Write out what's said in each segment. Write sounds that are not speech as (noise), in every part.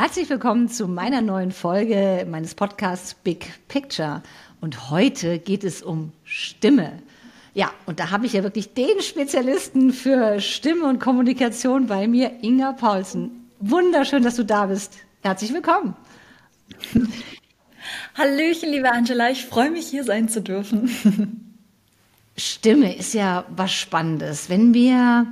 Herzlich willkommen zu meiner neuen Folge meines Podcasts Big Picture. Und heute geht es um Stimme. Ja, und da habe ich ja wirklich den Spezialisten für Stimme und Kommunikation bei mir, Inga Paulsen. Wunderschön, dass du da bist. Herzlich willkommen. Hallöchen, liebe Angela, ich freue mich, hier sein zu dürfen. Stimme ist ja was Spannendes. Wenn wir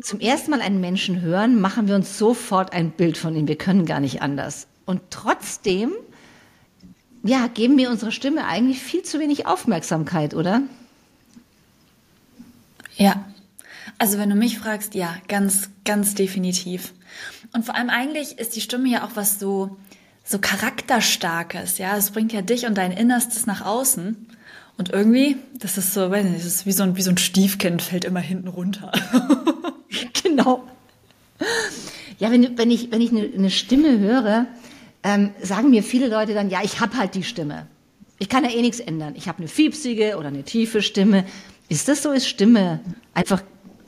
zum ersten Mal einen Menschen hören, machen wir uns sofort ein Bild von ihm. Wir können gar nicht anders. Und trotzdem, ja, geben wir unserer Stimme eigentlich viel zu wenig Aufmerksamkeit, oder? Ja. Also wenn du mich fragst, ja, ganz, ganz definitiv. Und vor allem eigentlich ist die Stimme ja auch was so, so charakterstarkes, ja. Es bringt ja dich und dein Innerstes nach außen. Und irgendwie, das ist so, weiß nicht, das ist wie so ein, wie so ein Stiefkind, fällt immer hinten runter. (laughs) genau. Ja, wenn, wenn ich, wenn ich eine, eine Stimme höre, ähm, sagen mir viele Leute dann, ja, ich habe halt die Stimme. Ich kann ja eh nichts ändern. Ich habe eine fiepsige oder eine tiefe Stimme. Ist das so? Ist Stimme einfach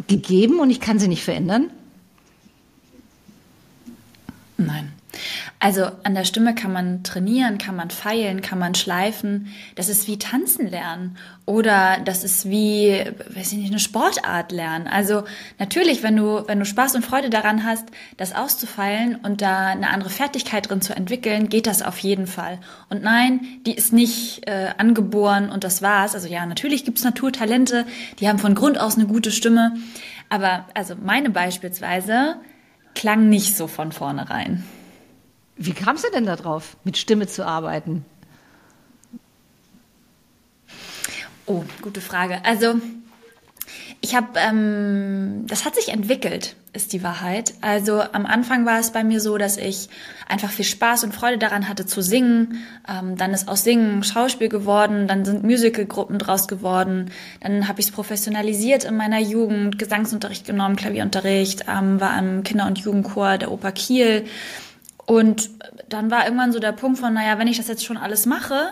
gegeben und ich kann sie nicht verändern? Nein. Also an der Stimme kann man trainieren, kann man feilen, kann man schleifen. Das ist wie tanzen lernen oder das ist wie, weiß ich nicht, eine Sportart lernen. Also natürlich, wenn du, wenn du Spaß und Freude daran hast, das auszufeilen und da eine andere Fertigkeit drin zu entwickeln, geht das auf jeden Fall. Und nein, die ist nicht äh, angeboren und das war's. Also ja, natürlich gibt's Naturtalente, die haben von Grund aus eine gute Stimme. Aber also meine beispielsweise klang nicht so von vornherein. Wie kamst du denn darauf, mit Stimme zu arbeiten? Oh, gute Frage. Also ich habe, ähm, das hat sich entwickelt, ist die Wahrheit. Also am Anfang war es bei mir so, dass ich einfach viel Spaß und Freude daran hatte zu singen. Ähm, dann ist aus Singen Schauspiel geworden, dann sind Musicalgruppen draus geworden. Dann habe ich es professionalisiert in meiner Jugend, Gesangsunterricht genommen, Klavierunterricht, ähm, war im Kinder- und Jugendchor der Oper Kiel und dann war irgendwann so der Punkt von, naja, wenn ich das jetzt schon alles mache,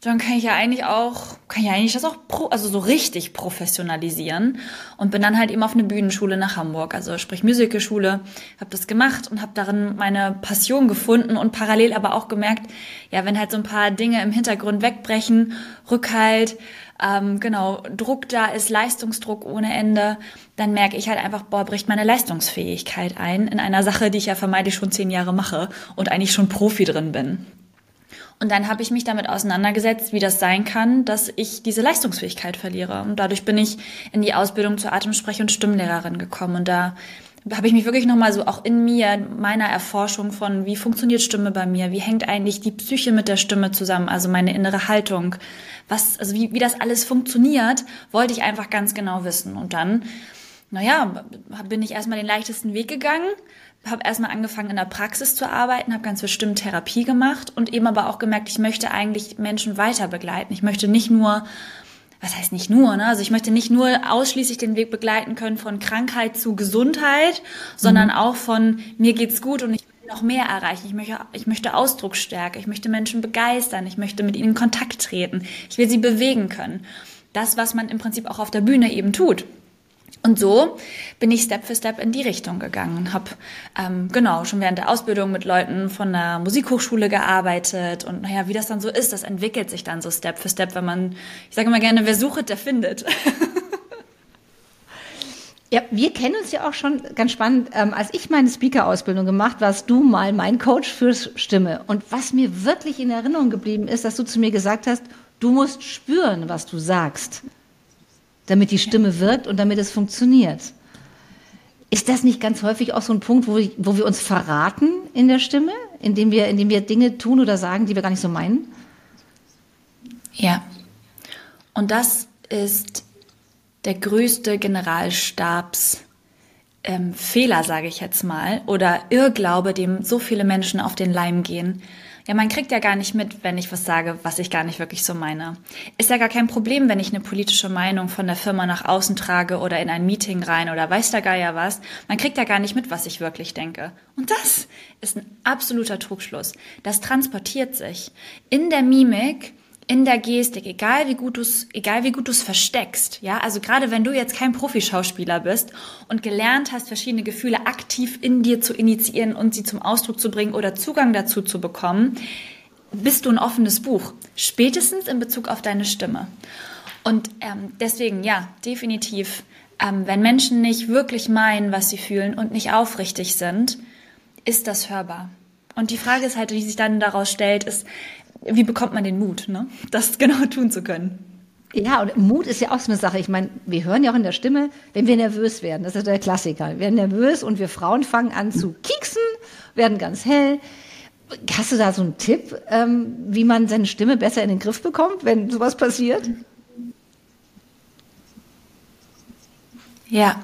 dann kann ich ja eigentlich auch, kann ich ja eigentlich das auch pro, also so richtig professionalisieren und bin dann halt eben auf eine Bühnenschule nach Hamburg, also sprich Musicalschule, habe das gemacht und habe darin meine Passion gefunden und parallel aber auch gemerkt, ja, wenn halt so ein paar Dinge im Hintergrund wegbrechen, Rückhalt, ähm, genau, Druck da ist, Leistungsdruck ohne Ende, dann merke ich halt einfach, boah, bricht meine Leistungsfähigkeit ein in einer Sache, die ich ja vermeintlich schon zehn Jahre mache und eigentlich schon Profi drin bin. Und dann habe ich mich damit auseinandergesetzt, wie das sein kann, dass ich diese Leistungsfähigkeit verliere. Und dadurch bin ich in die Ausbildung zur Atemsprech- und Stimmlehrerin gekommen. Und da habe ich mich wirklich nochmal so auch in mir, meiner Erforschung von, wie funktioniert Stimme bei mir, wie hängt eigentlich die Psyche mit der Stimme zusammen, also meine innere Haltung, was, also wie, wie das alles funktioniert, wollte ich einfach ganz genau wissen. Und dann, naja, bin ich erstmal den leichtesten Weg gegangen, habe erstmal angefangen in der Praxis zu arbeiten, habe ganz viel Stimmtherapie gemacht und eben aber auch gemerkt, ich möchte eigentlich Menschen weiter begleiten. Ich möchte nicht nur was heißt nicht nur, ne? Also ich möchte nicht nur ausschließlich den Weg begleiten können von Krankheit zu Gesundheit, sondern mhm. auch von mir geht's gut und ich will noch mehr erreichen. Ich möchte, ich möchte Ausdrucksstärke, ich möchte Menschen begeistern, ich möchte mit ihnen in Kontakt treten, ich will sie bewegen können. Das, was man im Prinzip auch auf der Bühne eben tut. Und so bin ich Step für Step in die Richtung gegangen und habe ähm, genau schon während der Ausbildung mit Leuten von der Musikhochschule gearbeitet und naja, wie das dann so ist, das entwickelt sich dann so Step für Step, wenn man, ich sage immer gerne, wer sucht, der findet. (laughs) Ja, wir kennen uns ja auch schon ganz spannend. Ähm, als ich meine Speaker-Ausbildung gemacht, warst du mal mein Coach fürs Stimme. Und was mir wirklich in Erinnerung geblieben ist, dass du zu mir gesagt hast, du musst spüren, was du sagst damit die Stimme wirkt und damit es funktioniert. Ist das nicht ganz häufig auch so ein Punkt, wo, wir, wo wir uns verraten in der Stimme, indem wir, indem wir Dinge tun oder sagen, die wir gar nicht so meinen? Ja. Und das ist der größte Generalstabsfehler, ähm, sage ich jetzt mal, oder Irrglaube, dem so viele Menschen auf den Leim gehen, ja, man kriegt ja gar nicht mit, wenn ich was sage, was ich gar nicht wirklich so meine. Ist ja gar kein Problem, wenn ich eine politische Meinung von der Firma nach außen trage oder in ein Meeting rein oder weiß der Geier was. Man kriegt ja gar nicht mit, was ich wirklich denke. Und das ist ein absoluter Trugschluss. Das transportiert sich in der Mimik in der Gestik, egal wie gut du es, egal wie gut du es versteckst, ja, also gerade wenn du jetzt kein Profischauspieler bist und gelernt hast, verschiedene Gefühle aktiv in dir zu initiieren und sie zum Ausdruck zu bringen oder Zugang dazu zu bekommen, bist du ein offenes Buch, spätestens in Bezug auf deine Stimme. Und ähm, deswegen, ja, definitiv, ähm, wenn Menschen nicht wirklich meinen, was sie fühlen und nicht aufrichtig sind, ist das hörbar. Und die Frage ist halt, die sich dann daraus stellt, ist, wie bekommt man den Mut, ne? das genau (laughs) tun zu können? Ja, und Mut ist ja auch so eine Sache. Ich meine, wir hören ja auch in der Stimme, wenn wir nervös werden, das ist der Klassiker. Wir werden nervös und wir Frauen fangen an zu kieksen, werden ganz hell. Hast du da so einen Tipp, ähm, wie man seine Stimme besser in den Griff bekommt, wenn sowas passiert? Ja,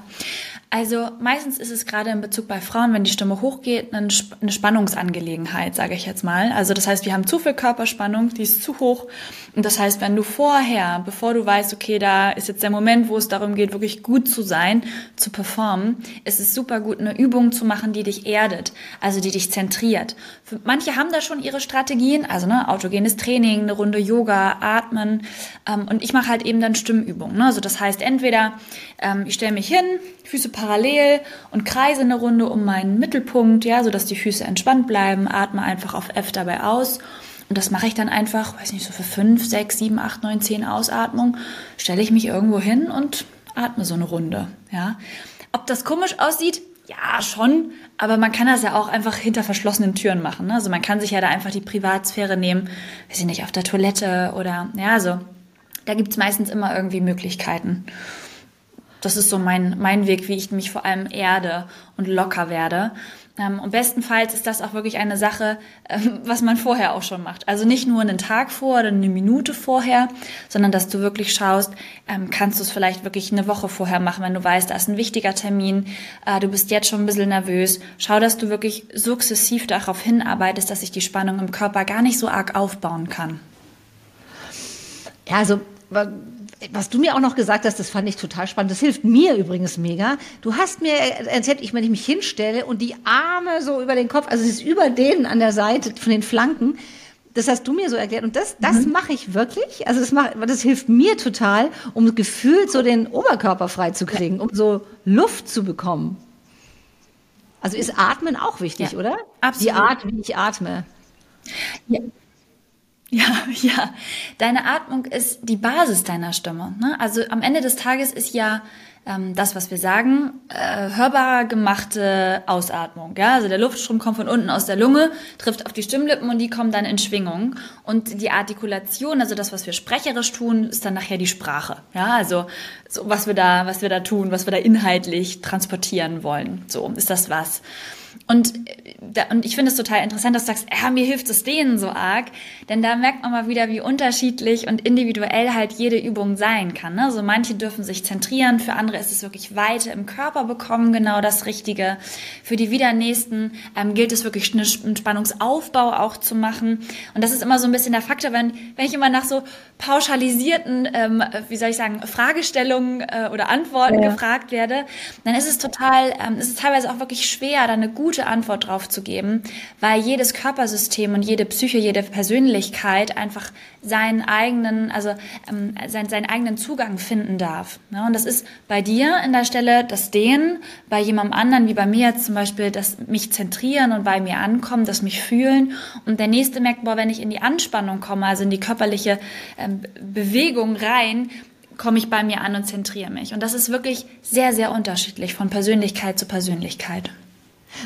also meistens ist es gerade in Bezug bei Frauen, wenn die Stimme hochgeht, eine Spannungsangelegenheit, sage ich jetzt mal. Also das heißt, wir haben zu viel Körperspannung, die ist zu hoch. Und das heißt, wenn du vorher, bevor du weißt, okay, da ist jetzt der Moment, wo es darum geht, wirklich gut zu sein, zu performen, ist es super gut, eine Übung zu machen, die dich erdet, also die dich zentriert. Manche haben da schon ihre Strategien, also ne, autogenes Training, eine Runde Yoga, Atmen. Ähm, und ich mache halt eben dann Stimmübungen. Ne? Also das heißt, entweder ähm, ich stelle mich hin, Füße parallel und kreise eine Runde um meinen Mittelpunkt, ja, so dass die Füße entspannt bleiben, atme einfach auf F dabei aus. Und das mache ich dann einfach, weiß nicht, so für fünf, sechs, sieben, acht, neun, zehn Ausatmungen, stelle ich mich irgendwo hin und atme so eine Runde, ja. Ob das komisch aussieht? Ja, schon. Aber man kann das ja auch einfach hinter verschlossenen Türen machen. Ne? Also man kann sich ja da einfach die Privatsphäre nehmen, weiß ich nicht, auf der Toilette oder, ja, also da gibt's meistens immer irgendwie Möglichkeiten das ist so mein, mein Weg, wie ich mich vor allem erde und locker werde. Ähm, und bestenfalls ist das auch wirklich eine Sache, ähm, was man vorher auch schon macht. Also nicht nur einen Tag vor oder eine Minute vorher, sondern dass du wirklich schaust, ähm, kannst du es vielleicht wirklich eine Woche vorher machen, wenn du weißt, da ist ein wichtiger Termin, äh, du bist jetzt schon ein bisschen nervös. Schau, dass du wirklich sukzessiv darauf hinarbeitest, dass sich die Spannung im Körper gar nicht so arg aufbauen kann. Ja, also was du mir auch noch gesagt hast, das fand ich total spannend. Das hilft mir übrigens mega. Du hast mir erzählt, ich, wenn ich mich hinstelle und die Arme so über den Kopf, also es ist über denen an der Seite von den Flanken, das hast du mir so erklärt und das, das mhm. mache ich wirklich. Also das, mach, das hilft mir total, um gefühlt so den Oberkörper frei zu kriegen, um so Luft zu bekommen. Also ist Atmen auch wichtig, ja, oder? Absolut. Die Art, wie ich atme. Ja. Ja, (laughs) ja. Deine Atmung ist die Basis deiner Stimme. Ne? Also am Ende des Tages ist ja ähm, das, was wir sagen, äh, hörbar gemachte Ausatmung. Ja? Also der Luftstrom kommt von unten aus der Lunge, trifft auf die Stimmlippen und die kommen dann in Schwingung. Und die Artikulation, also das, was wir sprecherisch tun, ist dann nachher die Sprache. Ja, also so, was wir da, was wir da tun, was wir da inhaltlich transportieren wollen. So ist das was. Und, da, und ich finde es total interessant, dass du sagst, ja, mir hilft es denen so arg, denn da merkt man mal wieder, wie unterschiedlich und individuell halt jede Übung sein kann. Ne? So also manche dürfen sich zentrieren, für andere ist es wirklich Weite im Körper bekommen, genau das Richtige. Für die wieder nächsten ähm, gilt es wirklich einen Spannungsaufbau auch zu machen. Und das ist immer so ein bisschen der Faktor, wenn, wenn ich immer nach so pauschalisierten, ähm, wie soll ich sagen, Fragestellungen äh, oder Antworten ja. gefragt werde, dann ist es total, ähm, ist es teilweise auch wirklich schwer, da eine gute Antwort drauf zu geben, weil jedes Körpersystem und jede Psyche, jede Persönlichkeit einfach seinen eigenen, also ähm, seinen, seinen eigenen Zugang finden darf. Ne? Und das ist bei dir in der Stelle das Dehnen, bei jemandem anderen, wie bei mir jetzt zum Beispiel, das mich zentrieren und bei mir ankommen, das mich fühlen. Und der nächste merkt, boah, wenn ich in die Anspannung komme, also in die körperliche ähm, Bewegung rein, komme ich bei mir an und zentriere mich. Und das ist wirklich sehr, sehr unterschiedlich von Persönlichkeit zu Persönlichkeit.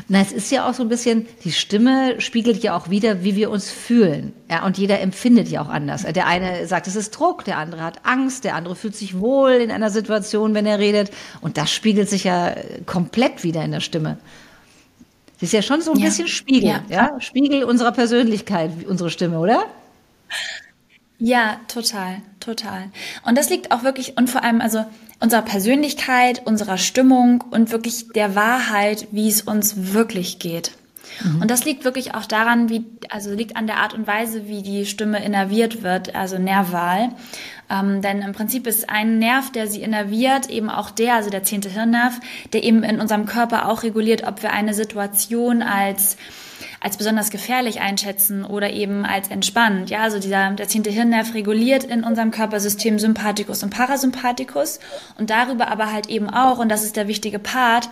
Na, es ist ja auch so ein bisschen, die Stimme spiegelt ja auch wieder, wie wir uns fühlen. Ja, und jeder empfindet ja auch anders. Der eine sagt, es ist Druck, der andere hat Angst, der andere fühlt sich wohl in einer Situation, wenn er redet. Und das spiegelt sich ja komplett wieder in der Stimme. Das ist ja schon so ein ja. bisschen Spiegel, ja. ja. Spiegel unserer Persönlichkeit, unsere Stimme, oder? Ja, total, total. Und das liegt auch wirklich, und vor allem, also unserer Persönlichkeit, unserer Stimmung und wirklich der Wahrheit, wie es uns wirklich geht. Mhm. Und das liegt wirklich auch daran, wie, also liegt an der Art und Weise, wie die Stimme innerviert wird, also Nervwahl. Ähm, denn im Prinzip ist ein Nerv, der sie innerviert, eben auch der, also der zehnte Hirnnerv, der eben in unserem Körper auch reguliert, ob wir eine Situation als als besonders gefährlich einschätzen oder eben als entspannt. Ja, also dieser, der zehnte Hirnnerv reguliert in unserem Körpersystem Sympathikus und Parasympathikus und darüber aber halt eben auch, und das ist der wichtige Part,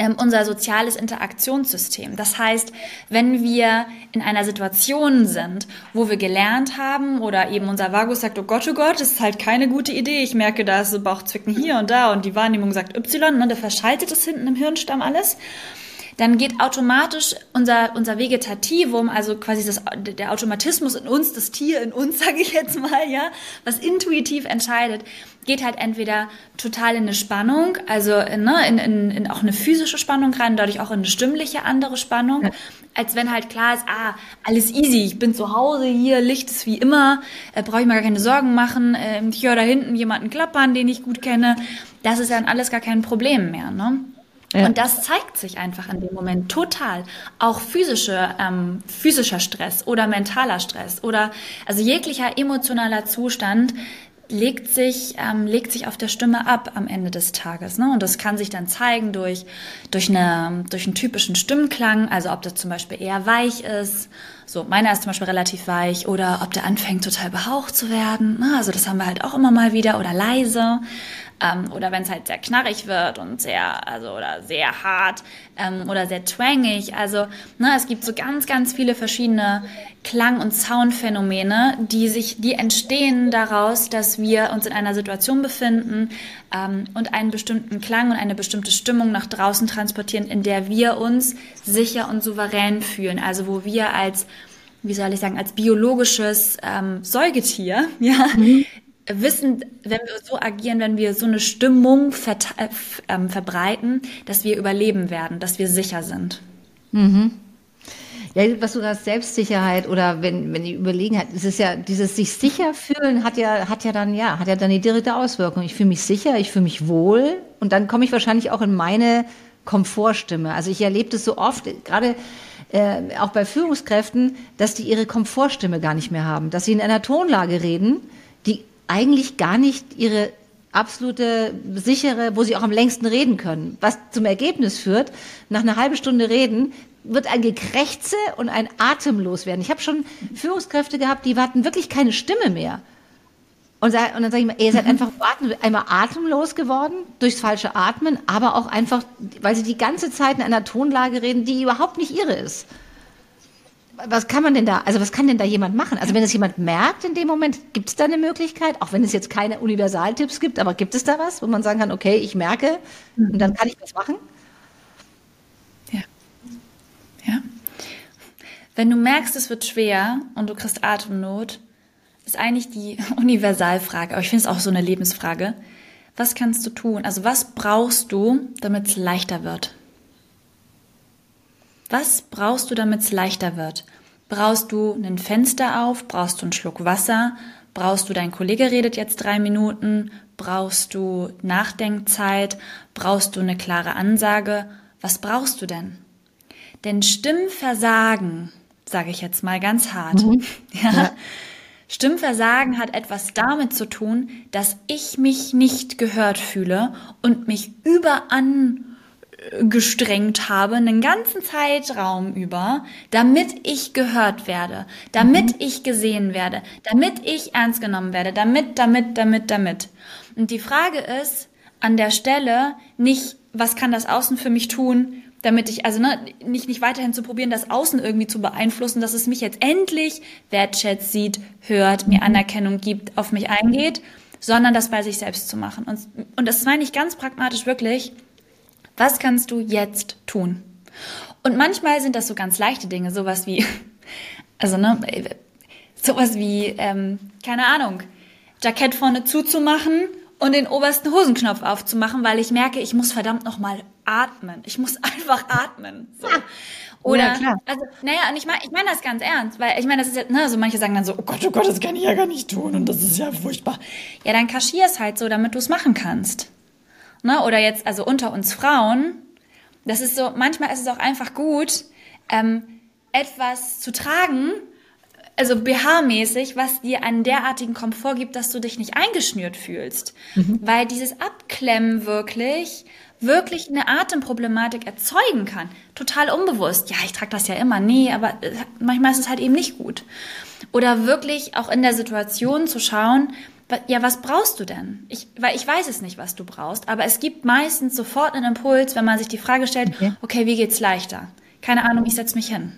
ähm, unser soziales Interaktionssystem. Das heißt, wenn wir in einer Situation sind, wo wir gelernt haben oder eben unser Vagus sagt, oh Gott, oh Gott, das ist halt keine gute Idee. Ich merke, da ist so Bauchzwicken hier und da und die Wahrnehmung sagt Y und ne, dann verschaltet es hinten im Hirnstamm alles dann geht automatisch unser, unser Vegetativum, also quasi das, der Automatismus in uns, das Tier in uns, (laughs) sage ich jetzt mal, ja, was intuitiv entscheidet, geht halt entweder total in eine Spannung, also in, ne, in, in, in auch eine physische Spannung rein, dadurch auch in eine stimmliche andere Spannung, ja. als wenn halt klar ist, ah, alles easy, ich bin zu Hause, hier, Licht ist wie immer, äh, brauche ich mir gar keine Sorgen machen, äh, ich höre da hinten jemanden klappern, den ich gut kenne, das ist dann alles gar kein Problem mehr, ne? Ja. Und das zeigt sich einfach in dem Moment total. Auch physische, ähm, physischer Stress oder mentaler Stress oder also jeglicher emotionaler Zustand legt sich, ähm, legt sich auf der Stimme ab am Ende des Tages. Ne? Und das kann sich dann zeigen durch, durch, eine, durch einen typischen Stimmklang, also ob das zum Beispiel eher weich ist, so meiner ist zum Beispiel relativ weich, oder ob der anfängt total behaucht zu werden. Ne? Also das haben wir halt auch immer mal wieder, oder leise. Ähm, oder wenn es halt sehr knarrig wird und sehr, also oder sehr hart ähm, oder sehr twangig. Also ne, es gibt so ganz, ganz viele verschiedene Klang- und Soundphänomene, die sich, die entstehen daraus, dass wir uns in einer Situation befinden ähm, und einen bestimmten Klang und eine bestimmte Stimmung nach draußen transportieren, in der wir uns sicher und souverän fühlen. Also wo wir als wie soll ich sagen, als biologisches ähm, Säugetier, (laughs) ja, mhm wissen, wenn wir so agieren, wenn wir so eine Stimmung ver äh, ähm, verbreiten, dass wir überleben werden, dass wir sicher sind. Mhm. Ja, was du sagst, Selbstsicherheit oder wenn, wenn die überlegen hat, es ist ja, dieses sich sicher fühlen hat ja, hat ja dann, ja, hat ja dann die direkte Auswirkung. Ich fühle mich sicher, ich fühle mich wohl und dann komme ich wahrscheinlich auch in meine Komfortstimme. Also ich erlebe das so oft, gerade äh, auch bei Führungskräften, dass die ihre Komfortstimme gar nicht mehr haben, dass sie in einer Tonlage reden, eigentlich gar nicht ihre absolute sichere, wo sie auch am längsten reden können. Was zum Ergebnis führt, nach einer halben Stunde reden, wird ein Gekrächze und ein Atemlos werden. Ich habe schon Führungskräfte gehabt, die hatten wirklich keine Stimme mehr. Und, und dann sage ich mal, ihr seid mhm. einfach einmal atemlos geworden durchs falsche Atmen, aber auch einfach, weil sie die ganze Zeit in einer Tonlage reden, die überhaupt nicht ihre ist was kann man denn da, also was kann denn da jemand machen? Also wenn es jemand merkt in dem Moment, gibt es da eine Möglichkeit, auch wenn es jetzt keine Universaltipps gibt, aber gibt es da was, wo man sagen kann, okay, ich merke und dann kann ich was machen? Ja. Ja. Wenn du merkst, es wird schwer und du kriegst Atemnot, ist eigentlich die (laughs) Universalfrage, aber ich finde es auch so eine Lebensfrage. Was kannst du tun? Also was brauchst du, damit es leichter wird? Was brauchst du, damit es leichter wird? Brauchst du ein Fenster auf? Brauchst du einen Schluck Wasser? Brauchst du, dein Kollege redet jetzt drei Minuten? Brauchst du Nachdenkzeit? Brauchst du eine klare Ansage? Was brauchst du denn? Denn Stimmversagen, sage ich jetzt mal ganz hart, mhm. (laughs) ja, ja. Stimmversagen hat etwas damit zu tun, dass ich mich nicht gehört fühle und mich überan gestrengt habe, einen ganzen Zeitraum über, damit ich gehört werde, damit mhm. ich gesehen werde, damit ich ernst genommen werde, damit, damit, damit, damit. Und die Frage ist an der Stelle nicht, was kann das Außen für mich tun, damit ich, also ne, nicht, nicht weiterhin zu probieren, das Außen irgendwie zu beeinflussen, dass es mich jetzt endlich wertschätzt, sieht, hört, mir mhm. Anerkennung gibt, auf mich eingeht, sondern das bei sich selbst zu machen. Und, und das meine ich ganz pragmatisch wirklich, was kannst du jetzt tun? Und manchmal sind das so ganz leichte Dinge, sowas wie, (laughs) also ne, sowas wie, ähm, keine Ahnung, Jackett vorne zuzumachen und den obersten Hosenknopf aufzumachen, weil ich merke, ich muss verdammt nochmal atmen. Ich muss (laughs) einfach atmen. So. Oder, ja, also, naja, und ich meine ich mein das ganz ernst, weil ich meine, das ist ja, ne, so manche sagen dann so, oh Gott, oh Gott, das kann ich ja gar nicht tun und das ist ja furchtbar. Ja, dann kaschier es halt so, damit du es machen kannst ne, oder jetzt also unter uns Frauen, das ist so, manchmal ist es auch einfach gut, ähm, etwas zu tragen, also BH-mäßig, was dir einen derartigen Komfort gibt, dass du dich nicht eingeschnürt fühlst. Mhm. Weil dieses Abklemmen wirklich, wirklich eine Atemproblematik erzeugen kann. Total unbewusst. Ja, ich trage das ja immer. Nee, aber äh, manchmal ist es halt eben nicht gut. Oder wirklich auch in der Situation zu schauen, ja, was brauchst du denn? Ich, weil ich weiß es nicht, was du brauchst, aber es gibt meistens sofort einen Impuls, wenn man sich die Frage stellt, okay, okay wie geht's leichter? Keine Ahnung, ich setz mich hin.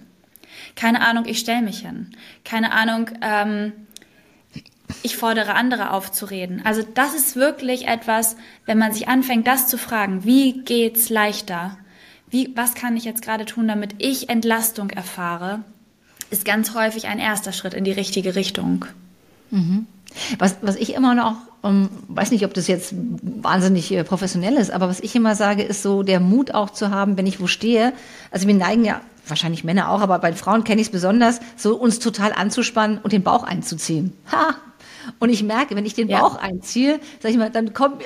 Keine Ahnung, ich stelle mich hin. Keine Ahnung, ähm, ich fordere andere auf zu reden. Also das ist wirklich etwas, wenn man sich anfängt, das zu fragen, wie geht's leichter? Wie, was kann ich jetzt gerade tun, damit ich Entlastung erfahre? Ist ganz häufig ein erster Schritt in die richtige Richtung. Mhm. Was, was ich immer noch, um, weiß nicht, ob das jetzt wahnsinnig äh, professionell ist, aber was ich immer sage, ist so der Mut auch zu haben, wenn ich wo stehe. Also wir neigen ja, wahrscheinlich Männer auch, aber bei Frauen kenne ich es besonders, so uns total anzuspannen und den Bauch einzuziehen. Ha! Und ich merke, wenn ich den Bauch ja. einziehe, sag ich mal, dann kommt,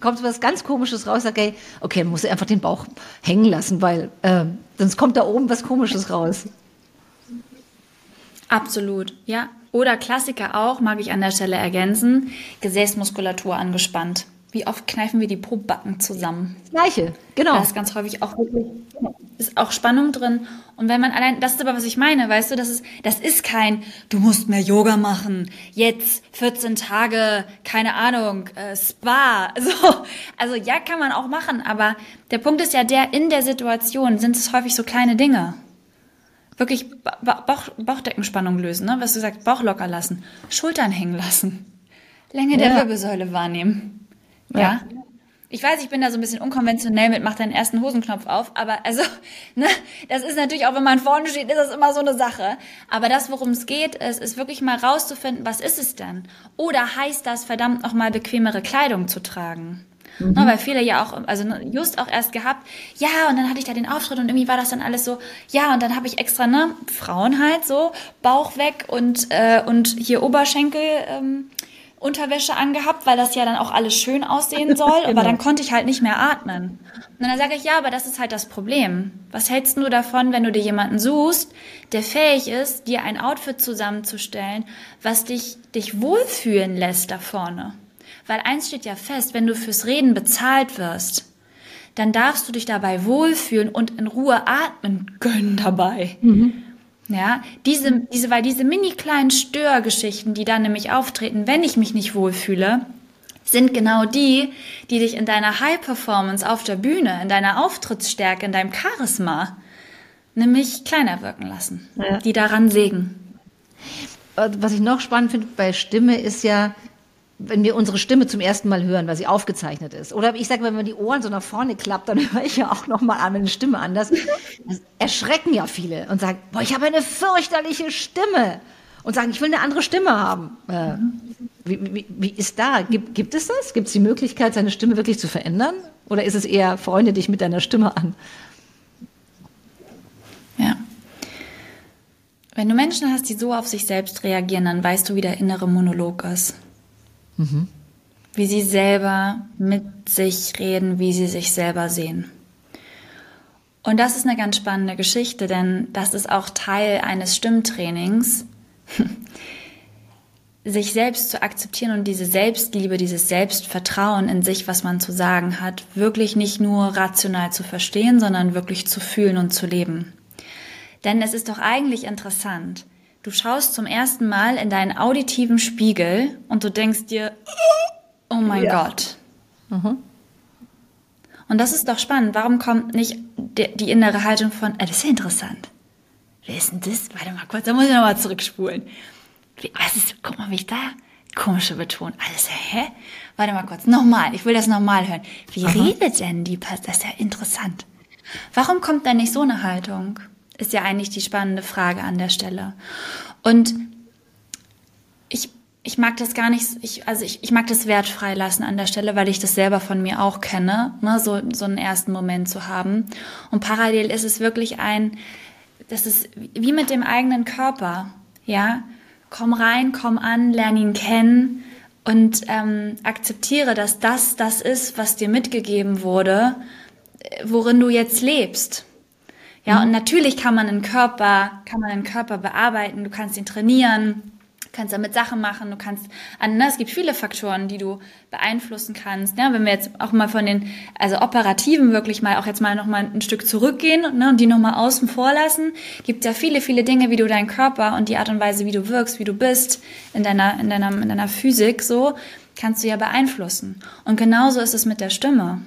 kommt was ganz Komisches raus. Sag, ey, okay, dann muss ich einfach den Bauch hängen lassen, weil äh, sonst kommt da oben was Komisches raus. Absolut, ja. Oder Klassiker auch, mag ich an der Stelle ergänzen, Gesäßmuskulatur angespannt. Wie oft kneifen wir die Probacken zusammen? Gleiche, genau. Da ist ganz häufig auch wirklich, ist auch Spannung drin. Und wenn man allein, das ist aber, was ich meine, weißt du, das ist, das ist kein, du musst mehr Yoga machen, jetzt 14 Tage, keine Ahnung, äh, Spa. (laughs) So. Also ja, kann man auch machen, aber der Punkt ist ja der, in der Situation sind es häufig so kleine Dinge wirklich Bauch, Bauchdeckenspannung lösen, ne? was du sagst, Bauch locker lassen, Schultern hängen lassen, Länge der Wirbelsäule wahrnehmen. Ja. ja. Ich weiß, ich bin da so ein bisschen unkonventionell mit, mach deinen ersten Hosenknopf auf, aber also, (laughs) ne, das ist natürlich auch, wenn man vorne steht, ist das immer so eine Sache. Aber das, worum es geht, ist, ist wirklich mal rauszufinden, was ist es denn? Oder heißt das, verdammt nochmal bequemere Kleidung zu tragen? Mhm. Ne, weil viele ja auch, also ne, just auch erst gehabt, ja, und dann hatte ich da den Auftritt und irgendwie war das dann alles so, ja, und dann habe ich extra, ne, Frauen halt so, Bauch weg und, äh, und hier Oberschenkel, ähm, Unterwäsche angehabt, weil das ja dann auch alles schön aussehen (laughs) soll, genau. aber dann konnte ich halt nicht mehr atmen. Und dann sage ich, ja, aber das ist halt das Problem. Was hältst du davon, wenn du dir jemanden suchst, der fähig ist, dir ein Outfit zusammenzustellen, was dich, dich wohlfühlen lässt da vorne? Weil eins steht ja fest, wenn du fürs Reden bezahlt wirst, dann darfst du dich dabei wohlfühlen und in Ruhe atmen können dabei. Mhm. Ja, diese, diese, weil diese mini kleinen Störgeschichten, die dann nämlich auftreten, wenn ich mich nicht wohlfühle, sind genau die, die dich in deiner High Performance auf der Bühne, in deiner Auftrittsstärke, in deinem Charisma, nämlich kleiner wirken lassen, ja. die daran sägen. Was ich noch spannend finde bei Stimme ist ja, wenn wir unsere Stimme zum ersten Mal hören, weil sie aufgezeichnet ist. Oder ich sage, wenn man die Ohren so nach vorne klappt, dann (laughs) höre ich ja auch noch mal an meine Stimme anders. Das erschrecken ja viele und sagen, boah, ich habe eine fürchterliche Stimme. Und sagen, ich will eine andere Stimme haben. Äh, wie, wie, wie, ist da? Gibt, gibt es das? Gibt es die Möglichkeit, seine Stimme wirklich zu verändern? Oder ist es eher, freunde dich mit deiner Stimme an? Ja. Wenn du Menschen hast, die so auf sich selbst reagieren, dann weißt du, wie der innere Monolog ist. Mhm. Wie sie selber mit sich reden, wie sie sich selber sehen. Und das ist eine ganz spannende Geschichte, denn das ist auch Teil eines Stimmtrainings, (laughs) sich selbst zu akzeptieren und diese Selbstliebe, dieses Selbstvertrauen in sich, was man zu sagen hat, wirklich nicht nur rational zu verstehen, sondern wirklich zu fühlen und zu leben. Denn es ist doch eigentlich interessant, Du schaust zum ersten Mal in deinen auditiven Spiegel und du denkst dir, oh mein ja. Gott. Mhm. Und das ist doch spannend. Warum kommt nicht die, innere Haltung von, äh, das ist ja interessant. Wer ist denn das? Warte mal kurz, da muss ich nochmal zurückspulen. Was ist, guck mal, wie ich da komische Betonung. Alles, hä? Warte mal kurz, nochmal, ich will das nochmal hören. Wie Aha. redet denn die Person? Das ist ja interessant. Warum kommt da nicht so eine Haltung? Ist ja eigentlich die spannende Frage an der Stelle. Und ich, ich mag das gar nicht, ich, also ich, ich mag das wertfrei lassen an der Stelle, weil ich das selber von mir auch kenne, ne, so, so einen ersten Moment zu haben. Und parallel ist es wirklich ein, das ist wie mit dem eigenen Körper, ja. Komm rein, komm an, lern ihn kennen und ähm, akzeptiere, dass das das ist, was dir mitgegeben wurde, worin du jetzt lebst. Ja, mhm. und natürlich kann man einen Körper, kann man einen Körper bearbeiten, du kannst ihn trainieren, kannst damit Sachen machen, du kannst an, ne, es gibt viele Faktoren, die du beeinflussen kannst. Ne? Wenn wir jetzt auch mal von den, also operativen wirklich mal auch jetzt mal noch mal ein Stück zurückgehen ne, und die noch mal außen vor lassen, gibt ja viele, viele Dinge, wie du deinen Körper und die Art und Weise, wie du wirkst, wie du bist in deiner, in deiner, in deiner Physik so, kannst du ja beeinflussen. Und genauso ist es mit der Stimme.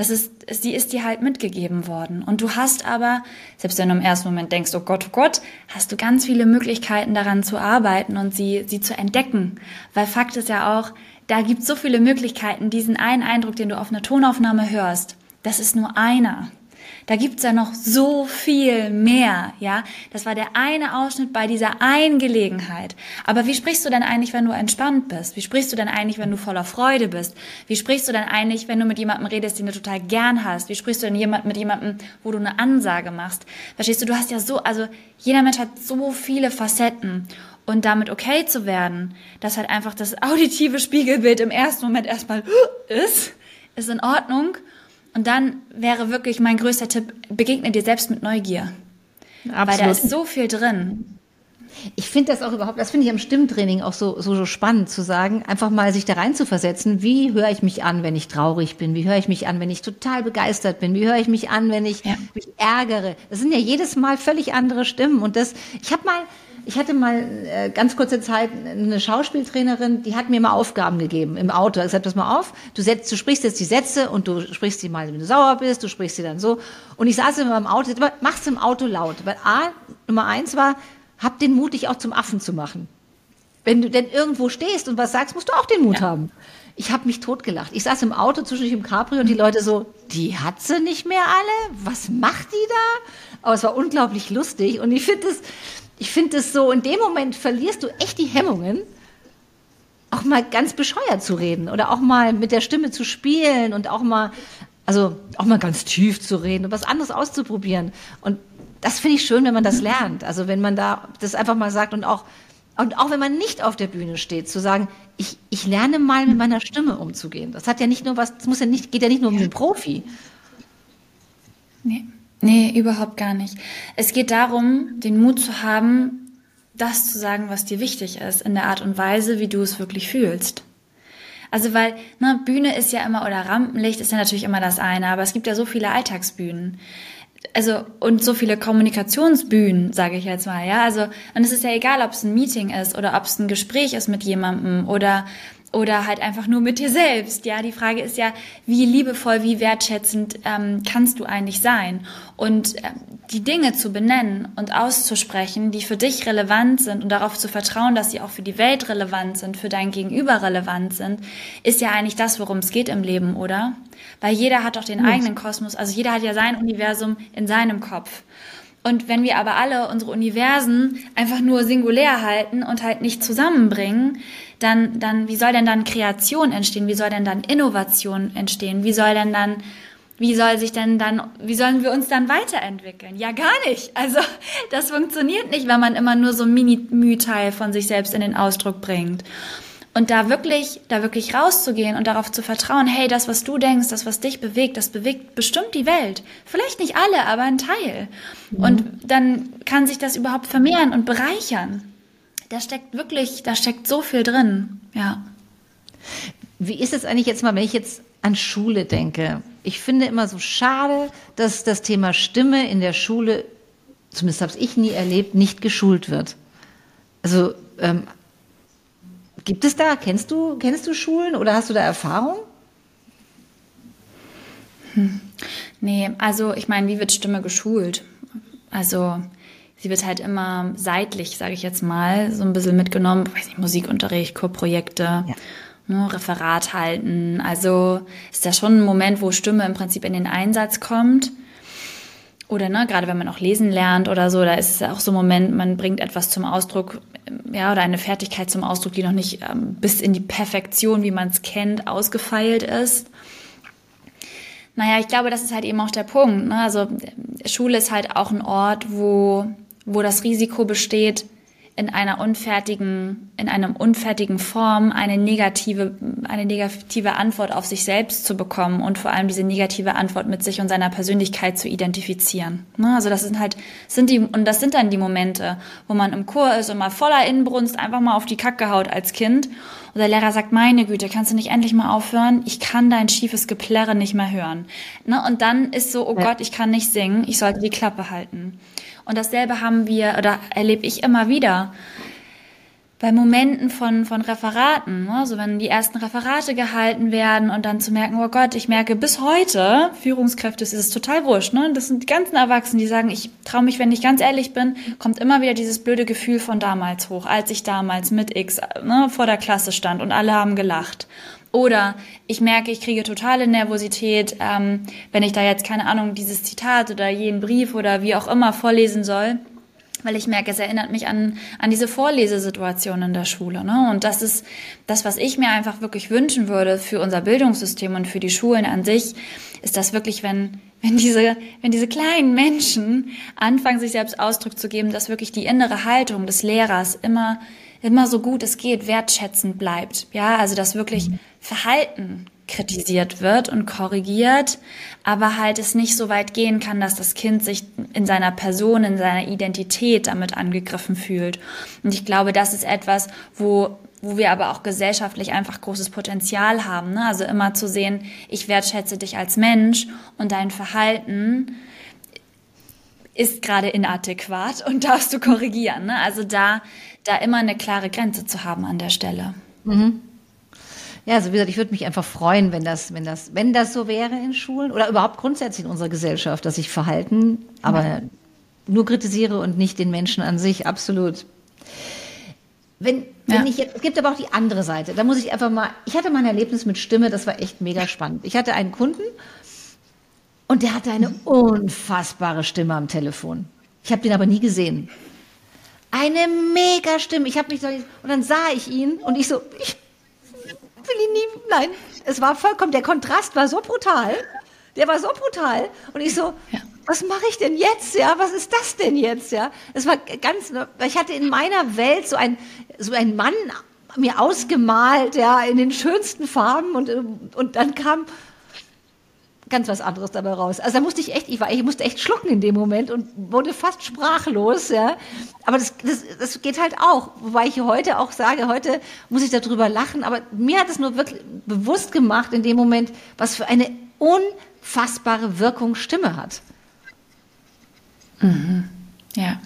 Das ist, die ist dir halt mitgegeben worden. Und du hast aber, selbst wenn du im ersten Moment denkst, oh Gott, oh Gott, hast du ganz viele Möglichkeiten daran zu arbeiten und sie, sie zu entdecken. Weil Fakt ist ja auch, da gibt so viele Möglichkeiten, diesen einen Eindruck, den du auf einer Tonaufnahme hörst, das ist nur einer. Da gibt's ja noch so viel mehr, ja. Das war der eine Ausschnitt bei dieser einen Gelegenheit. Aber wie sprichst du denn eigentlich, wenn du entspannt bist? Wie sprichst du denn eigentlich, wenn du voller Freude bist? Wie sprichst du denn eigentlich, wenn du mit jemandem redest, den du total gern hast? Wie sprichst du denn jemand, mit jemandem, wo du eine Ansage machst? Verstehst du, du hast ja so, also jeder Mensch hat so viele Facetten und damit okay zu werden, dass halt einfach das (laughs) auditive Spiegelbild im ersten Moment erstmal (gasps) ist, ist in Ordnung und dann wäre wirklich mein größter Tipp, begegne dir selbst mit Neugier. Absolut. Weil da ist so viel drin. Ich finde das auch überhaupt, das finde ich am Stimmtraining auch so, so, so spannend zu sagen, einfach mal sich da rein zu versetzen. Wie höre ich mich an, wenn ich traurig bin? Wie höre ich mich an, wenn ich total begeistert bin? Wie höre ich mich an, wenn ich ja. mich ärgere? Das sind ja jedes Mal völlig andere Stimmen. Und das, ich habe mal, ich hatte mal äh, ganz kurze Zeit eine Schauspieltrainerin, die hat mir mal Aufgaben gegeben im Auto. Ich gesagt, pass mal auf, du, setzt, du sprichst jetzt die Sätze und du sprichst sie mal, wenn du sauer bist, du sprichst sie dann so. Und ich saß immer im Auto, mach's im Auto laut. Weil A, Nummer eins war, hab den Mut, dich auch zum Affen zu machen. Wenn du denn irgendwo stehst und was sagst, musst du auch den Mut ja. haben. Ich habe mich totgelacht. Ich saß im Auto zwischen im Capri und die Leute so, die hat sie nicht mehr alle? Was macht die da? Aber es war unglaublich lustig und ich finde es ich finde es so, in dem Moment verlierst du echt die Hemmungen, auch mal ganz bescheuert zu reden oder auch mal mit der Stimme zu spielen und auch mal, also auch mal ganz tief zu reden und was anderes auszuprobieren. Und das finde ich schön, wenn man das lernt. Also wenn man da das einfach mal sagt und auch, und auch wenn man nicht auf der Bühne steht, zu sagen, ich, ich lerne mal mit meiner Stimme umzugehen. Das hat ja nicht nur was, das muss ja nicht, geht ja nicht nur um den Profi. Nee. Nee, überhaupt gar nicht. Es geht darum, den Mut zu haben, das zu sagen, was dir wichtig ist, in der Art und Weise, wie du es wirklich fühlst. Also weil, ne, Bühne ist ja immer, oder Rampenlicht ist ja natürlich immer das eine, aber es gibt ja so viele Alltagsbühnen. Also, und so viele Kommunikationsbühnen, sage ich jetzt mal, ja. Also, und es ist ja egal, ob es ein Meeting ist oder ob es ein Gespräch ist mit jemandem oder oder halt einfach nur mit dir selbst. Ja, die Frage ist ja, wie liebevoll, wie wertschätzend ähm, kannst du eigentlich sein? Und ähm, die Dinge zu benennen und auszusprechen, die für dich relevant sind und darauf zu vertrauen, dass sie auch für die Welt relevant sind, für dein Gegenüber relevant sind, ist ja eigentlich das, worum es geht im Leben, oder? Weil jeder hat doch den ja. eigenen Kosmos, also jeder hat ja sein Universum in seinem Kopf. Und wenn wir aber alle unsere Universen einfach nur singulär halten und halt nicht zusammenbringen, dann, dann, wie soll denn dann Kreation entstehen? Wie soll denn dann Innovation entstehen? Wie soll denn dann, wie soll sich denn dann, wie sollen wir uns dann weiterentwickeln? Ja, gar nicht. Also, das funktioniert nicht, wenn man immer nur so ein Mini-Mühteil von sich selbst in den Ausdruck bringt. Und da wirklich, da wirklich rauszugehen und darauf zu vertrauen, hey, das, was du denkst, das, was dich bewegt, das bewegt bestimmt die Welt. Vielleicht nicht alle, aber ein Teil. Mhm. Und dann kann sich das überhaupt vermehren und bereichern. Da steckt wirklich, da steckt so viel drin, ja. Wie ist es eigentlich jetzt mal, wenn ich jetzt an Schule denke? Ich finde immer so schade, dass das Thema Stimme in der Schule, zumindest habe ich nie erlebt, nicht geschult wird. Also ähm, Gibt es da, kennst du, kennst du Schulen oder hast du da Erfahrung? Hm. Nee, also ich meine, wie wird Stimme geschult? Also sie wird halt immer seitlich, sage ich jetzt mal, so ein bisschen mitgenommen, weiß nicht, Musikunterricht, Chorprojekte, ja. ne, Referat halten. Also ist da schon ein Moment, wo Stimme im Prinzip in den Einsatz kommt. Oder ne, gerade wenn man auch lesen lernt oder so, da ist es auch so ein Moment, man bringt etwas zum Ausdruck, ja, oder eine Fertigkeit zum Ausdruck, die noch nicht ähm, bis in die Perfektion, wie man es kennt, ausgefeilt ist. Naja, ich glaube, das ist halt eben auch der Punkt. Ne? Also Schule ist halt auch ein Ort, wo, wo das Risiko besteht, in einer unfertigen, in einem unfertigen Form eine negative, eine negative Antwort auf sich selbst zu bekommen und vor allem diese negative Antwort mit sich und seiner Persönlichkeit zu identifizieren. Ne? Also das sind halt, sind die, und das sind dann die Momente, wo man im Chor ist und mal voller Inbrunst einfach mal auf die Kacke haut als Kind. Und der Lehrer sagt, meine Güte, kannst du nicht endlich mal aufhören? Ich kann dein schiefes Geplärre nicht mehr hören. Ne? Und dann ist so, oh. Gott, ich kann nicht singen, ich sollte die Klappe halten. Und dasselbe haben wir oder erlebe ich immer wieder bei Momenten von, von Referaten, ne? so wenn die ersten Referate gehalten werden und dann zu merken, oh Gott, ich merke bis heute, Führungskräfte ist es total wurscht, ne? das sind die ganzen Erwachsenen, die sagen, ich traue mich, wenn ich ganz ehrlich bin, kommt immer wieder dieses blöde Gefühl von damals hoch, als ich damals mit X ne, vor der Klasse stand und alle haben gelacht. Oder ich merke, ich kriege totale Nervosität, ähm, wenn ich da jetzt, keine Ahnung, dieses Zitat oder jeden Brief oder wie auch immer vorlesen soll weil ich merke, es erinnert mich an, an diese Vorlesesituation in der Schule. Ne? Und das ist das, was ich mir einfach wirklich wünschen würde für unser Bildungssystem und für die Schulen an sich, ist das wirklich, wenn, wenn diese, wenn diese kleinen Menschen anfangen, sich selbst Ausdruck zu geben, dass wirklich die innere Haltung des Lehrers immer immer so gut es geht wertschätzend bleibt. Ja, also dass wirklich. Verhalten kritisiert wird und korrigiert, aber halt es nicht so weit gehen kann, dass das Kind sich in seiner Person, in seiner Identität damit angegriffen fühlt. Und ich glaube, das ist etwas, wo wo wir aber auch gesellschaftlich einfach großes Potenzial haben. Ne? Also immer zu sehen, ich wertschätze dich als Mensch und dein Verhalten ist gerade inadäquat und darfst du korrigieren. Ne? Also da da immer eine klare Grenze zu haben an der Stelle. Mhm. Ja, also wie gesagt, ich würde mich einfach freuen, wenn das, wenn das, wenn das so wäre in Schulen oder überhaupt grundsätzlich in unserer Gesellschaft, dass ich Verhalten, aber ja. nur kritisiere und nicht den Menschen an sich, absolut. Wenn, wenn ja. ich jetzt, es gibt aber auch die andere Seite. Da muss ich einfach mal, ich hatte mal ein Erlebnis mit Stimme, das war echt mega spannend. Ich hatte einen Kunden und der hatte eine unfassbare Stimme am Telefon. Ich habe den aber nie gesehen. Eine mega Stimme. Ich habe mich so, und dann sah ich ihn und ich so, ich will ihn nie, nein. Es war vollkommen, der Kontrast war so brutal. Der war so brutal. Und ich so, ja. was mache ich denn jetzt? Ja, was ist das denn jetzt? Ja, es war ganz, ich hatte in meiner Welt so ein, so ein Mann mir ausgemalt, ja, in den schönsten Farben und, und dann kam ganz was anderes dabei raus. Also da musste ich echt, ich, war, ich musste echt schlucken in dem Moment und wurde fast sprachlos, ja. Aber das, das, das geht halt auch. Wobei ich heute auch sage, heute muss ich darüber lachen, aber mir hat es nur wirklich bewusst gemacht in dem Moment, was für eine unfassbare Wirkung Stimme hat. Mhm. Ja.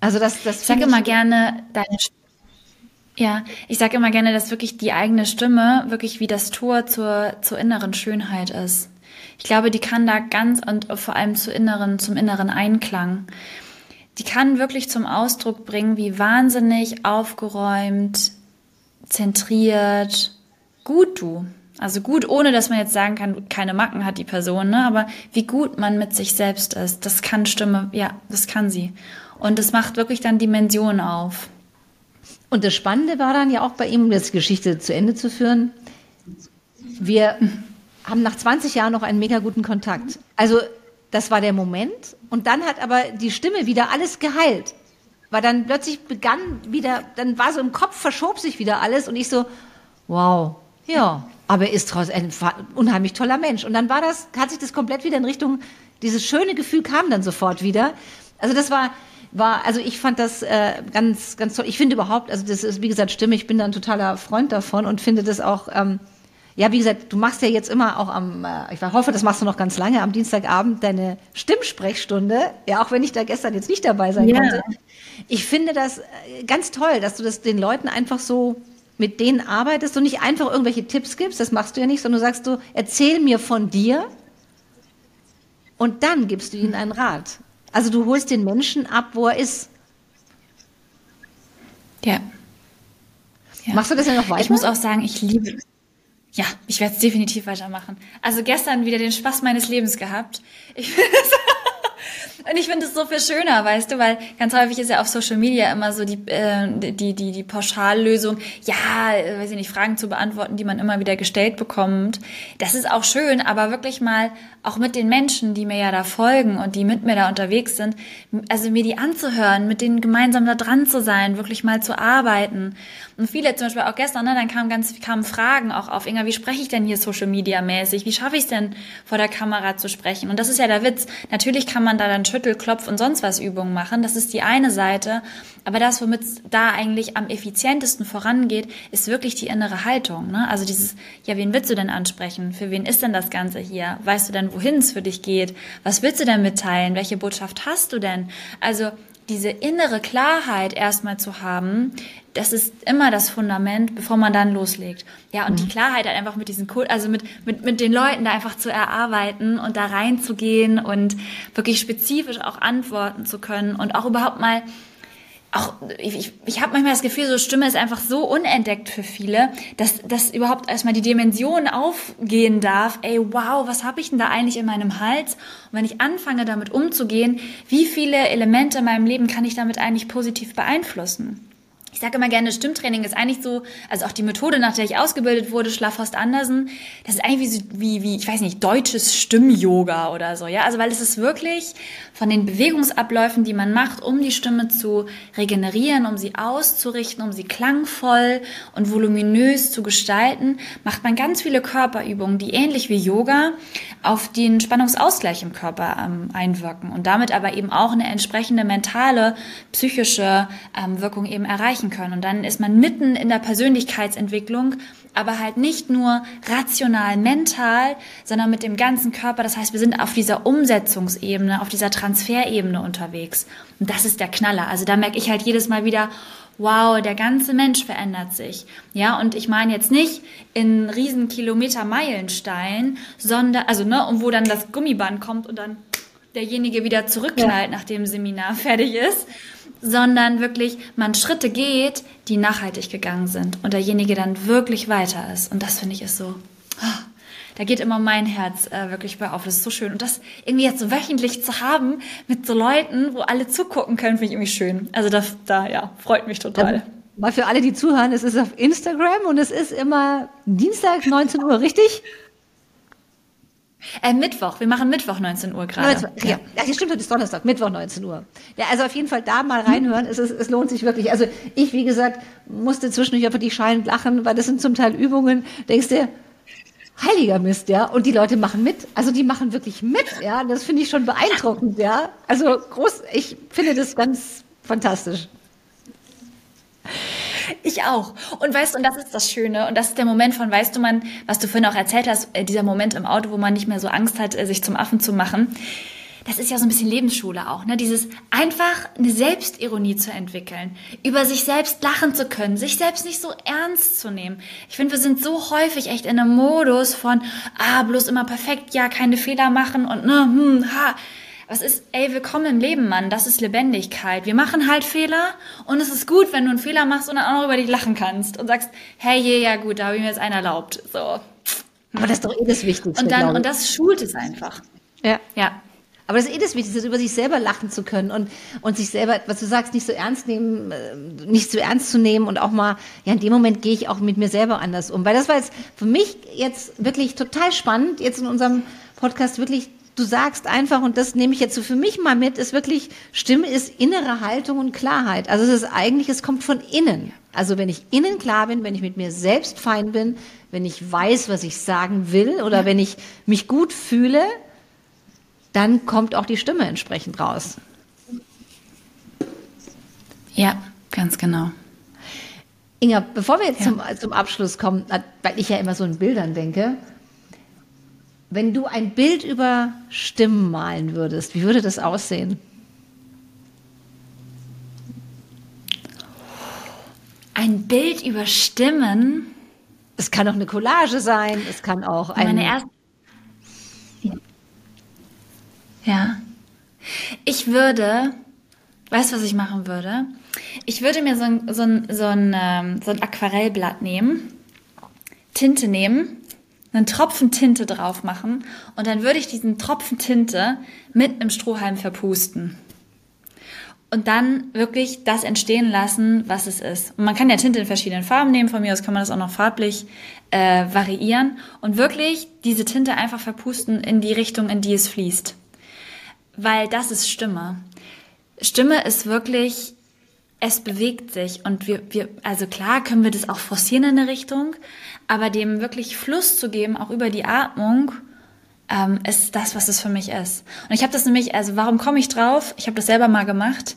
Also das, das ich sage immer gerne, deine ja, ich sage immer gerne, dass wirklich die eigene Stimme wirklich wie das Tor zur, zur inneren Schönheit ist. Ich glaube, die kann da ganz und vor allem zu inneren, zum inneren Einklang. Die kann wirklich zum Ausdruck bringen, wie wahnsinnig aufgeräumt, zentriert, gut du. Also gut, ohne dass man jetzt sagen kann, keine Macken hat die Person, ne? aber wie gut man mit sich selbst ist, das kann Stimme, ja, das kann sie. Und das macht wirklich dann Dimensionen auf. Und das Spannende war dann ja auch bei ihm, um das Geschichte zu Ende zu führen, wir haben nach 20 Jahren noch einen mega guten Kontakt. Also das war der Moment. Und dann hat aber die Stimme wieder alles geheilt. Weil dann plötzlich begann wieder, dann war so im Kopf, verschob sich wieder alles und ich so, wow, ja, aber er ist trotzdem ein unheimlich toller Mensch. Und dann war das, hat sich das komplett wieder in Richtung, dieses schöne Gefühl kam dann sofort wieder. Also das war, war, also ich fand das äh, ganz, ganz toll. Ich finde überhaupt, also das ist, wie gesagt, Stimme, ich bin da ein totaler Freund davon und finde das auch, ähm, ja, wie gesagt, du machst ja jetzt immer auch am, äh, ich hoffe, das machst du noch ganz lange, am Dienstagabend deine Stimmsprechstunde. Ja, auch wenn ich da gestern jetzt nicht dabei sein ja. konnte. Ich finde das äh, ganz toll, dass du das den Leuten einfach so mit denen arbeitest und nicht einfach irgendwelche Tipps gibst, das machst du ja nicht, sondern du sagst du, erzähl mir von dir und dann gibst du ihnen einen Rat. Also du holst den Menschen ab, wo er ist. Ja. ja. Machst du das ja noch weiter? Ich muss auch sagen, ich liebe ja, ich werde es definitiv weitermachen. Also gestern wieder den Spaß meines Lebens gehabt. Ich, (laughs) Und ich finde es so viel schöner, weißt du, weil ganz häufig ist ja auf Social Media immer so die, äh, die, die, die Pauschallösung, ja, äh, weiß ich nicht, Fragen zu beantworten, die man immer wieder gestellt bekommt. Das ist auch schön, aber wirklich mal auch mit den Menschen, die mir ja da folgen und die mit mir da unterwegs sind, also mir die anzuhören, mit denen gemeinsam da dran zu sein, wirklich mal zu arbeiten. Und viele, zum Beispiel auch gestern, ne, dann kamen ganz, kamen Fragen auch auf, Inga, wie spreche ich denn hier Social Media mäßig? Wie schaffe ich es denn, vor der Kamera zu sprechen? Und das ist ja der Witz. Natürlich kann man da dann Schüttel, Klopf und sonst was Übungen machen. Das ist die eine Seite. Aber das, womit es da eigentlich am effizientesten vorangeht, ist wirklich die innere Haltung. Ne? Also dieses, ja, wen willst du denn ansprechen? Für wen ist denn das Ganze hier? Weißt du denn, wohin es für dich geht? Was willst du denn mitteilen? Welche Botschaft hast du denn? Also diese innere Klarheit erstmal zu haben, das ist immer das Fundament, bevor man dann loslegt. Ja, und mhm. die Klarheit halt einfach mit diesen Kult, also mit, mit, mit den Leuten da einfach zu erarbeiten und da reinzugehen und wirklich spezifisch auch antworten zu können und auch überhaupt mal auch, ich, ich habe manchmal das Gefühl, so Stimme ist einfach so unentdeckt für viele, dass, dass überhaupt erstmal die Dimension aufgehen darf, ey, wow, was habe ich denn da eigentlich in meinem Hals? Und wenn ich anfange, damit umzugehen, wie viele Elemente in meinem Leben kann ich damit eigentlich positiv beeinflussen? Ich sage immer gerne, Stimmtraining ist eigentlich so, also auch die Methode, nach der ich ausgebildet wurde, Schlafhorst Andersen, das ist eigentlich wie, wie, ich weiß nicht, deutsches Stimm-Yoga oder so, ja. Also weil es ist wirklich von den Bewegungsabläufen, die man macht, um die Stimme zu regenerieren, um sie auszurichten, um sie klangvoll und voluminös zu gestalten, macht man ganz viele Körperübungen, die ähnlich wie Yoga auf den Spannungsausgleich im Körper ähm, einwirken und damit aber eben auch eine entsprechende mentale, psychische ähm, Wirkung eben erreichen können. Und dann ist man mitten in der Persönlichkeitsentwicklung, aber halt nicht nur rational, mental, sondern mit dem ganzen Körper. Das heißt, wir sind auf dieser Umsetzungsebene, auf dieser Transferebene unterwegs. Und das ist der Knaller. Also da merke ich halt jedes Mal wieder, wow, der ganze Mensch verändert sich. Ja, und ich meine jetzt nicht in riesen Kilometer Meilenstein, sondern, also, ne, und wo dann das Gummiband kommt und dann derjenige wieder zurückknallt, ja. nachdem Seminar fertig ist, sondern wirklich man Schritte geht, die nachhaltig gegangen sind und derjenige dann wirklich weiter ist. Und das finde ich ist so, oh, da geht immer mein Herz äh, wirklich bei auf. Das ist so schön. Und das irgendwie jetzt so wöchentlich zu haben mit so Leuten, wo alle zugucken können, finde ich irgendwie schön. Also das, da, ja, freut mich total. Ja, mal für alle, die zuhören, es ist auf Instagram und es ist immer Dienstag 19 Uhr, richtig? Äh, Mittwoch, wir machen Mittwoch 19 Uhr gerade. Ja. ja, das stimmt, das ist Donnerstag, Mittwoch 19 Uhr. Ja, also auf jeden Fall da mal reinhören, es, ist, es lohnt sich wirklich. Also ich, wie gesagt, musste zwischendurch einfach die schallend lachen, weil das sind zum Teil Übungen, denkst du, heiliger Mist, ja, und die Leute machen mit. Also die machen wirklich mit, ja, das finde ich schon beeindruckend, ja. Also groß, ich finde das ganz fantastisch. Ich auch. Und weißt du, und das ist das Schöne, und das ist der Moment von, weißt du, man, was du vorhin auch erzählt hast, äh, dieser Moment im Auto, wo man nicht mehr so Angst hat, äh, sich zum Affen zu machen. Das ist ja so ein bisschen Lebensschule auch, ne? Dieses einfach eine Selbstironie zu entwickeln, über sich selbst lachen zu können, sich selbst nicht so ernst zu nehmen. Ich finde, wir sind so häufig echt in einem Modus von, ah, bloß immer perfekt, ja, keine Fehler machen und ne, hm, ha was ist, ey, willkommen im Leben, Mann. Das ist Lebendigkeit. Wir machen halt Fehler und es ist gut, wenn du einen Fehler machst und dann auch noch über dich lachen kannst und sagst, hey, ja, gut, da habe ich mir jetzt einen erlaubt. So. Aber das ist doch eh das Wichtigste. Und dann, und das schult es einfach. Ja. Ja. Aber das ist eh das Wichtigste, über sich selber lachen zu können und, und sich selber, was du sagst, nicht so ernst nehmen, äh, nicht zu ernst zu nehmen und auch mal, ja, in dem Moment gehe ich auch mit mir selber anders um. Weil das war jetzt für mich jetzt wirklich total spannend, jetzt in unserem Podcast wirklich du sagst einfach, und das nehme ich jetzt so für mich mal mit, ist wirklich, Stimme ist innere Haltung und Klarheit. Also es ist eigentlich, es kommt von innen. Also wenn ich innen klar bin, wenn ich mit mir selbst fein bin, wenn ich weiß, was ich sagen will oder ja. wenn ich mich gut fühle, dann kommt auch die Stimme entsprechend raus. Ja, ganz genau. Inga, bevor wir jetzt ja. zum, zum Abschluss kommen, weil ich ja immer so in Bildern denke, wenn du ein Bild über Stimmen malen würdest, wie würde das aussehen? Ein Bild über Stimmen? Es kann auch eine Collage sein, es kann auch ein. Meine erste. Ja. Ich würde, weißt du, was ich machen würde? Ich würde mir so ein, so ein, so ein, ähm, so ein Aquarellblatt nehmen, Tinte nehmen einen Tropfen Tinte drauf machen und dann würde ich diesen Tropfen Tinte mit einem Strohhalm verpusten. Und dann wirklich das entstehen lassen, was es ist. Und man kann ja Tinte in verschiedenen Farben nehmen, von mir aus kann man das auch noch farblich äh, variieren und wirklich diese Tinte einfach verpusten in die Richtung, in die es fließt. Weil das ist Stimme. Stimme ist wirklich, es bewegt sich und wir, wir, also klar können wir das auch forcieren in eine Richtung, aber dem wirklich Fluss zu geben, auch über die Atmung, ähm, ist das, was es für mich ist. Und ich habe das nämlich, also warum komme ich drauf? Ich habe das selber mal gemacht.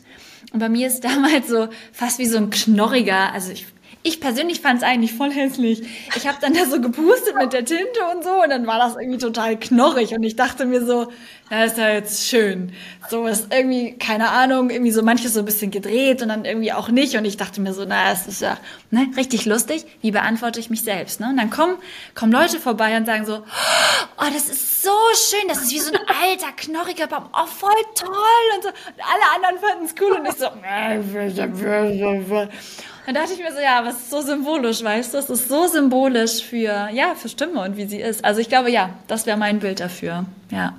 Und bei mir ist (laughs) damals so fast wie so ein knorriger, also ich ich persönlich fand es eigentlich voll hässlich. Ich habe dann da so gepustet mit der Tinte und so und dann war das irgendwie total knorrig und ich dachte mir so, das ist ja jetzt schön. So ist irgendwie, keine Ahnung, irgendwie so manches so ein bisschen gedreht und dann irgendwie auch nicht und ich dachte mir so, na, es ist ja ne, richtig lustig. Wie beantworte ich mich selbst? Ne? Und dann kommen, kommen Leute vorbei und sagen so, oh, das ist so schön, das ist wie so ein alter, knorriger Baum, oh, voll toll und so. Und alle anderen fanden es cool und ich so, dann dachte ich mir so, ja, was ist so symbolisch, weißt du? Es ist so symbolisch für, ja, für Stimme und wie sie ist. Also ich glaube, ja, das wäre mein Bild dafür. Ja.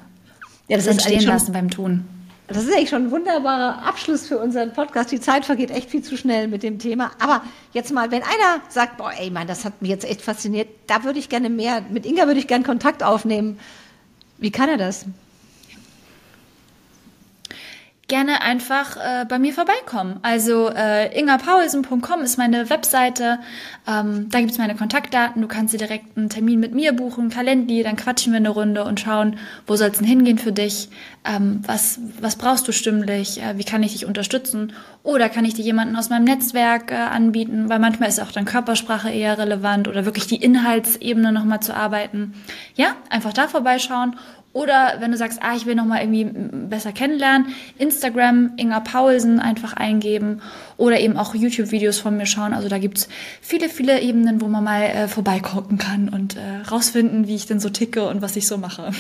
Ja, das, das entstehen schon, lassen beim Tun. Das ist eigentlich schon ein wunderbarer Abschluss für unseren Podcast. Die Zeit vergeht echt viel zu schnell mit dem Thema. Aber jetzt mal, wenn einer sagt, boah, ey, Mann, das hat mich jetzt echt fasziniert, da würde ich gerne mehr, mit Inga würde ich gerne Kontakt aufnehmen. Wie kann er das? Gerne einfach äh, bei mir vorbeikommen. Also äh, ingapaulsen.com ist meine Webseite. Ähm, da gibt's meine Kontaktdaten. Du kannst dir direkt einen Termin mit mir buchen, Kalendli, dann quatschen wir eine Runde und schauen, wo soll's denn hingehen für dich? Ähm, was, was brauchst du stimmlich? Äh, wie kann ich dich unterstützen? Oder kann ich dir jemanden aus meinem Netzwerk äh, anbieten? Weil manchmal ist auch dann Körpersprache eher relevant oder wirklich die Inhaltsebene nochmal zu arbeiten. Ja, einfach da vorbeischauen oder wenn du sagst, ah, ich will noch mal irgendwie besser kennenlernen, Instagram Inga Paulsen einfach eingeben oder eben auch YouTube-Videos von mir schauen. Also da gibt's viele, viele Ebenen, wo man mal äh, vorbeigucken kann und äh, rausfinden, wie ich denn so ticke und was ich so mache.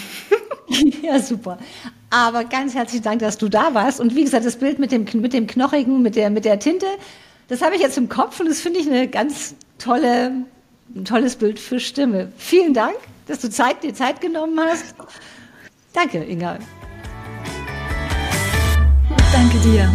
(laughs) ja, super. Aber ganz herzlichen Dank, dass du da warst. Und wie gesagt, das Bild mit dem, mit dem Knochigen, mit der, mit der Tinte, das habe ich jetzt im Kopf und das finde ich eine ganz tolle, ein tolles Bild für Stimme. Vielen Dank, dass du Zeit, dir Zeit genommen hast. Danke, Inga. Danke dir.